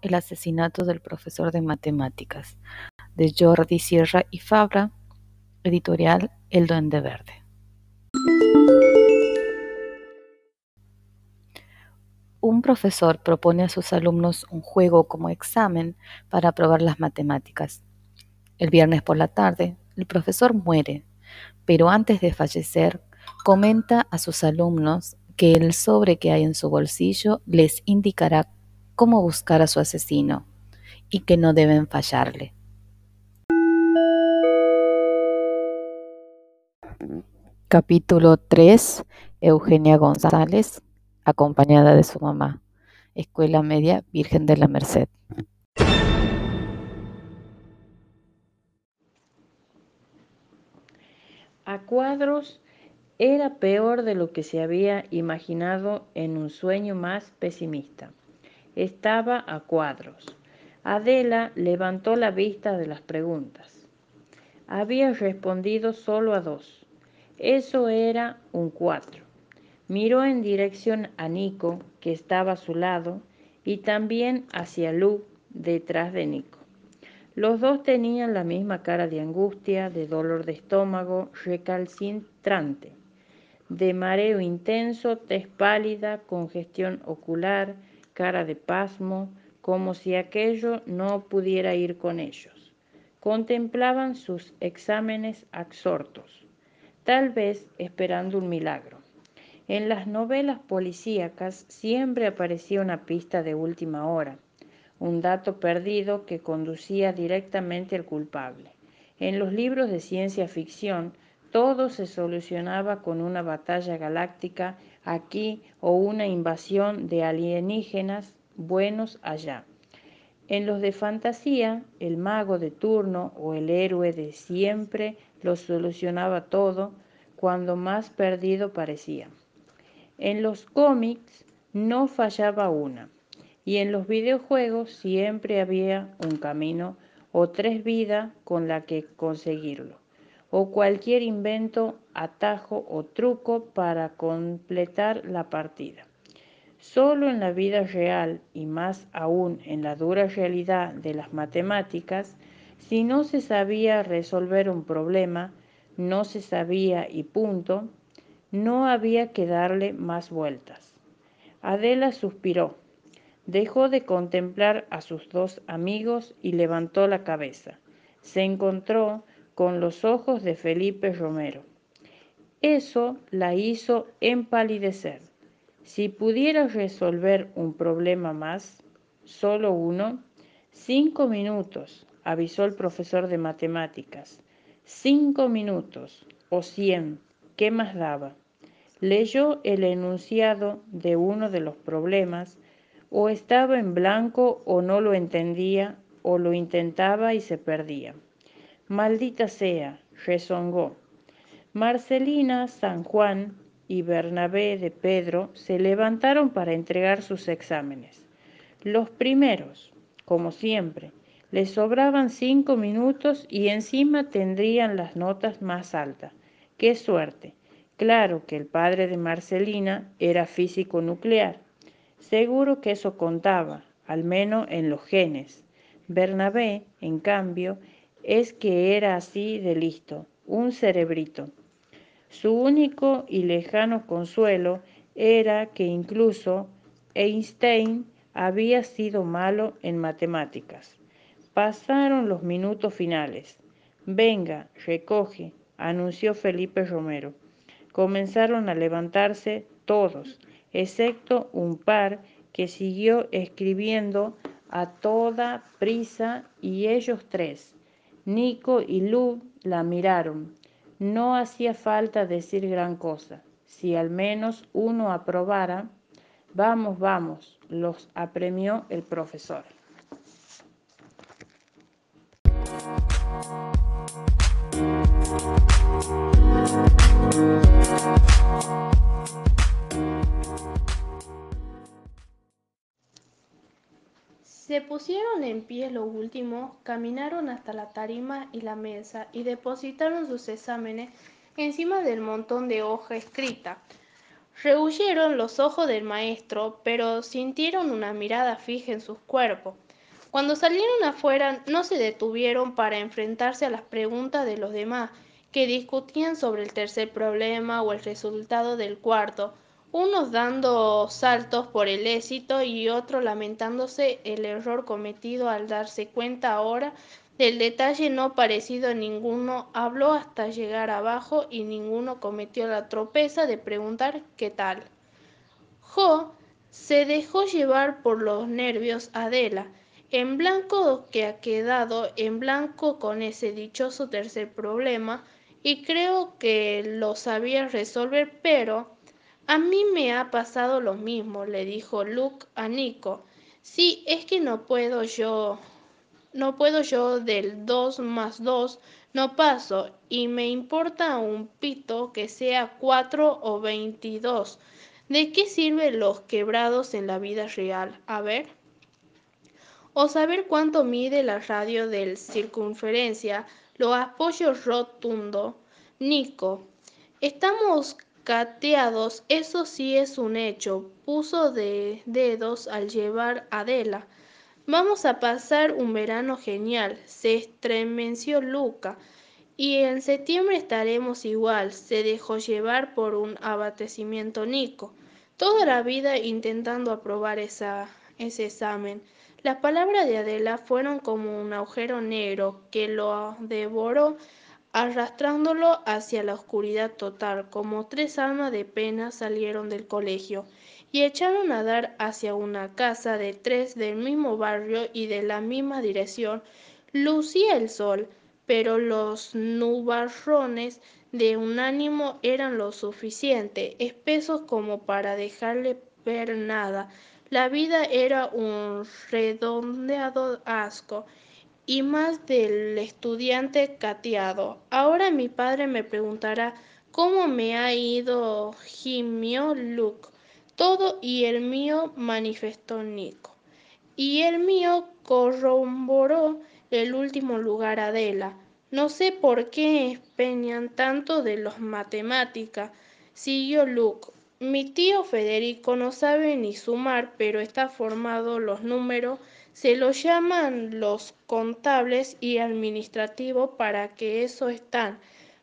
El asesinato del profesor de matemáticas, de Jordi Sierra y Fabra, editorial El Duende Verde. Un profesor propone a sus alumnos un juego como examen para probar las matemáticas. El viernes por la tarde, el profesor muere, pero antes de fallecer, comenta a sus alumnos que el sobre que hay en su bolsillo les indicará cómo buscar a su asesino y que no deben fallarle. Capítulo 3. Eugenia González, acompañada de su mamá. Escuela Media Virgen de la Merced. A cuadros era peor de lo que se había imaginado en un sueño más pesimista. Estaba a cuadros. Adela levantó la vista de las preguntas. Había respondido solo a dos. Eso era un cuatro. Miró en dirección a Nico, que estaba a su lado, y también hacia Lu, detrás de Nico. Los dos tenían la misma cara de angustia, de dolor de estómago, recalcitrante de mareo intenso, tez pálida, congestión ocular, cara de pasmo, como si aquello no pudiera ir con ellos. Contemplaban sus exámenes absortos, tal vez esperando un milagro. En las novelas policíacas siempre aparecía una pista de última hora, un dato perdido que conducía directamente al culpable. En los libros de ciencia ficción, todo se solucionaba con una batalla galáctica aquí o una invasión de alienígenas buenos allá. En los de fantasía, el mago de turno o el héroe de siempre lo solucionaba todo cuando más perdido parecía. En los cómics no fallaba una y en los videojuegos siempre había un camino o tres vidas con la que conseguirlo o cualquier invento, atajo o truco para completar la partida. Solo en la vida real y más aún en la dura realidad de las matemáticas, si no se sabía resolver un problema, no se sabía y punto, no había que darle más vueltas. Adela suspiró, dejó de contemplar a sus dos amigos y levantó la cabeza. Se encontró con los ojos de Felipe Romero. Eso la hizo empalidecer. Si pudiera resolver un problema más, solo uno, cinco minutos, avisó el profesor de matemáticas. Cinco minutos o cien, ¿qué más daba? Leyó el enunciado de uno de los problemas, o estaba en blanco o no lo entendía, o lo intentaba y se perdía. Maldita sea, rezongó. Marcelina, San Juan y Bernabé de Pedro se levantaron para entregar sus exámenes. Los primeros, como siempre, les sobraban cinco minutos y encima tendrían las notas más altas. ¡Qué suerte! Claro que el padre de Marcelina era físico nuclear. Seguro que eso contaba, al menos en los genes. Bernabé, en cambio, es que era así de listo, un cerebrito. Su único y lejano consuelo era que incluso Einstein había sido malo en matemáticas. Pasaron los minutos finales. Venga, recoge, anunció Felipe Romero. Comenzaron a levantarse todos, excepto un par que siguió escribiendo a toda prisa y ellos tres, Nico y Lu la miraron. No hacía falta decir gran cosa. Si al menos uno aprobara, vamos, vamos, los apremió el profesor. Se pusieron en pie lo último, caminaron hasta la tarima y la mesa y depositaron sus exámenes encima del montón de hoja escrita. Rehuyeron los ojos del maestro, pero sintieron una mirada fija en sus cuerpos. Cuando salieron afuera no se detuvieron para enfrentarse a las preguntas de los demás, que discutían sobre el tercer problema o el resultado del cuarto, unos dando saltos por el éxito y otros lamentándose el error cometido al darse cuenta ahora del detalle no parecido a ninguno habló hasta llegar abajo y ninguno cometió la tropeza de preguntar qué tal. Jo se dejó llevar por los nervios Adela, en blanco que ha quedado en blanco con ese dichoso tercer problema y creo que lo sabía resolver, pero a mí me ha pasado lo mismo, le dijo Luke a Nico. Sí, es que no puedo yo, no puedo yo del 2 más 2, no paso, y me importa un pito que sea 4 o 22. ¿De qué sirven los quebrados en la vida real? A ver. O saber cuánto mide la radio del circunferencia, lo apoyo rotundo. Nico, estamos cateados, eso sí es un hecho. Puso de dedos al llevar Adela. Vamos a pasar un verano genial, se estremeció Luca. Y en septiembre estaremos igual, se dejó llevar por un abatecimiento Nico. Toda la vida intentando aprobar esa, ese examen. Las palabras de Adela fueron como un agujero negro que lo devoró arrastrándolo hacia la oscuridad total, como tres almas de pena salieron del colegio y echaron a dar hacia una casa de tres del mismo barrio y de la misma dirección. Lucía el sol, pero los nubarrones de un ánimo eran lo suficiente, espesos como para dejarle ver nada. La vida era un redondeado asco y más del estudiante cateado. Ahora mi padre me preguntará cómo me ha ido gimió Luke. Todo y el mío manifestó Nico. Y el mío corroboró el último lugar Adela. No sé por qué empeñan tanto de los matemáticas, siguió Luke. Mi tío Federico no sabe ni sumar, pero está formado los números, se los llaman los contables y administrativos para que eso están.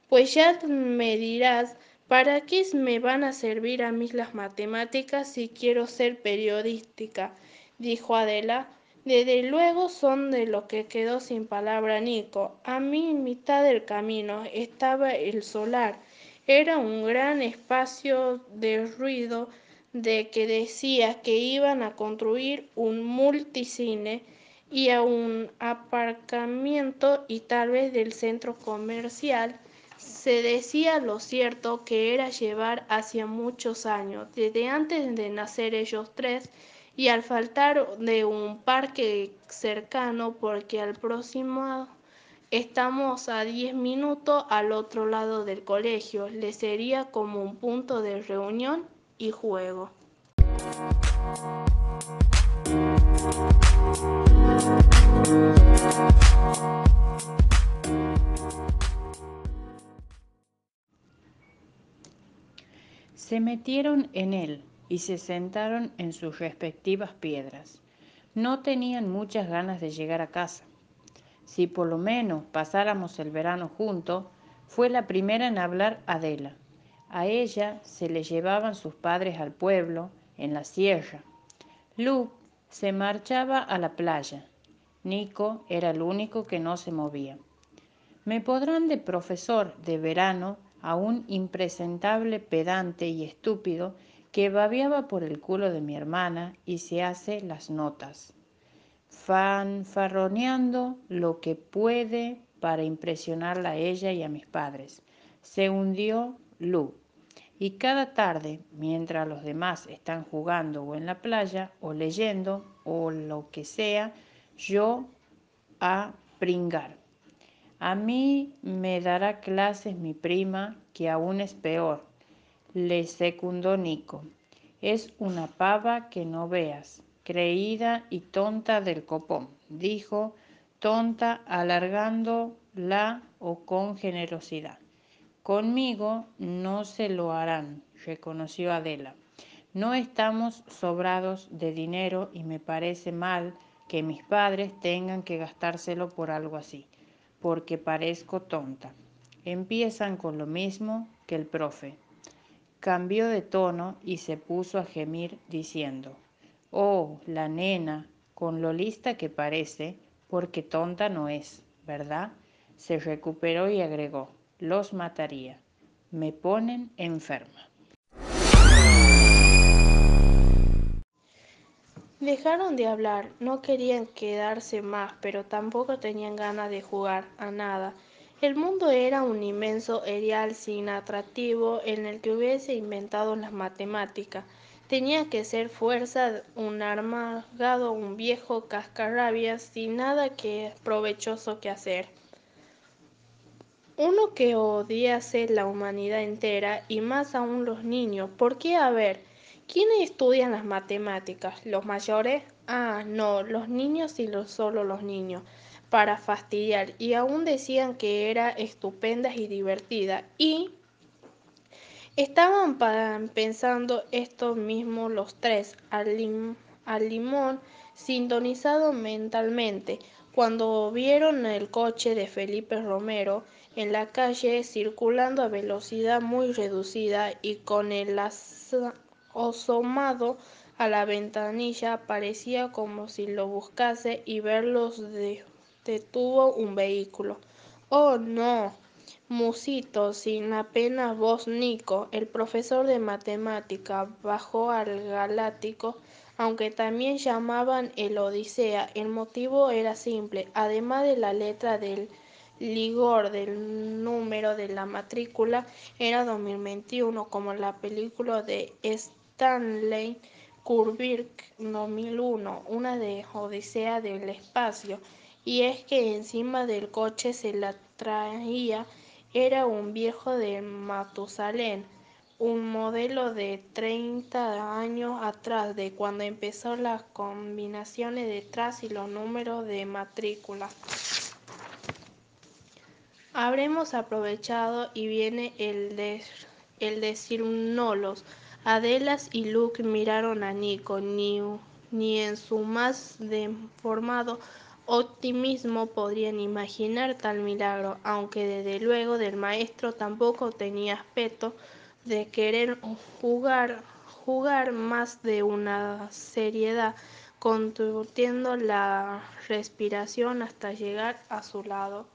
Pues ya me dirás, ¿para qué me van a servir a mí las matemáticas si quiero ser periodística? dijo Adela. Desde luego son de lo que quedó sin palabra Nico. A mí en mitad del camino estaba el solar era un gran espacio de ruido de que decía que iban a construir un multicine y a un aparcamiento y tal vez del centro comercial. Se decía lo cierto que era llevar hacia muchos años, desde antes de nacer ellos tres, y al faltar de un parque cercano porque al próximo Estamos a diez minutos al otro lado del colegio. Le sería como un punto de reunión y juego. Se metieron en él y se sentaron en sus respectivas piedras. No tenían muchas ganas de llegar a casa si por lo menos pasáramos el verano juntos, fue la primera en hablar Adela. A ella se le llevaban sus padres al pueblo, en la sierra. Luke se marchaba a la playa. Nico era el único que no se movía. Me podrán de profesor de verano a un impresentable pedante y estúpido que babeaba por el culo de mi hermana y se hace las notas fanfarroneando lo que puede para impresionarla a ella y a mis padres. Se hundió Y cada tarde, mientras los demás están jugando o en la playa o leyendo o lo que sea, yo a pringar. A mí me dará clases mi prima, que aún es peor. Le secundó Nico. Es una pava que no veas creída y tonta del copón, dijo tonta alargándola o con generosidad. Conmigo no se lo harán, reconoció Adela. No estamos sobrados de dinero y me parece mal que mis padres tengan que gastárselo por algo así, porque parezco tonta. Empiezan con lo mismo que el profe. Cambió de tono y se puso a gemir diciendo, Oh, la nena, con lo lista que parece, porque tonta no es, ¿verdad? Se recuperó y agregó, los mataría. Me ponen enferma. Dejaron de hablar, no querían quedarse más, pero tampoco tenían ganas de jugar a nada. El mundo era un inmenso erial sin atractivo en el que hubiese inventado las matemáticas. Tenía que ser fuerza un armagado, un viejo cascarrabias, sin nada que provechoso que hacer. Uno que odiase la humanidad entera y más aún los niños. ¿Por qué? A ver, ¿quiénes estudian las matemáticas? ¿Los mayores? Ah, no, los niños y los, solo los niños. Para fastidiar. Y aún decían que era estupenda y divertida. Y estaban pensando esto mismo los tres, al, al limón, sintonizado mentalmente, cuando vieron el coche de Felipe Romero en la calle circulando a velocidad muy reducida y con el asomado a la ventanilla parecía como si lo buscase y verlos detuvo un vehículo. Oh, no. Musito, sin apenas voz Nico, el profesor de matemática, bajó al galáctico, aunque también llamaban el Odisea. El motivo era simple, además de la letra del ligor del número de la matrícula era 2021, como la película de Stanley Kubrick 2001, una de Odisea del espacio, y es que encima del coche se la traía era un viejo de Matusalén, un modelo de 30 años atrás, de cuando empezó las combinaciones detrás y los números de matrícula. Habremos aprovechado y viene el, de, el decirnos. Adelas y Luke miraron a Nico, ni, ni en su más deformado optimismo podrían imaginar tal milagro, aunque desde luego del maestro tampoco tenía aspecto de querer jugar, jugar más de una seriedad, convirtiendo la respiración hasta llegar a su lado.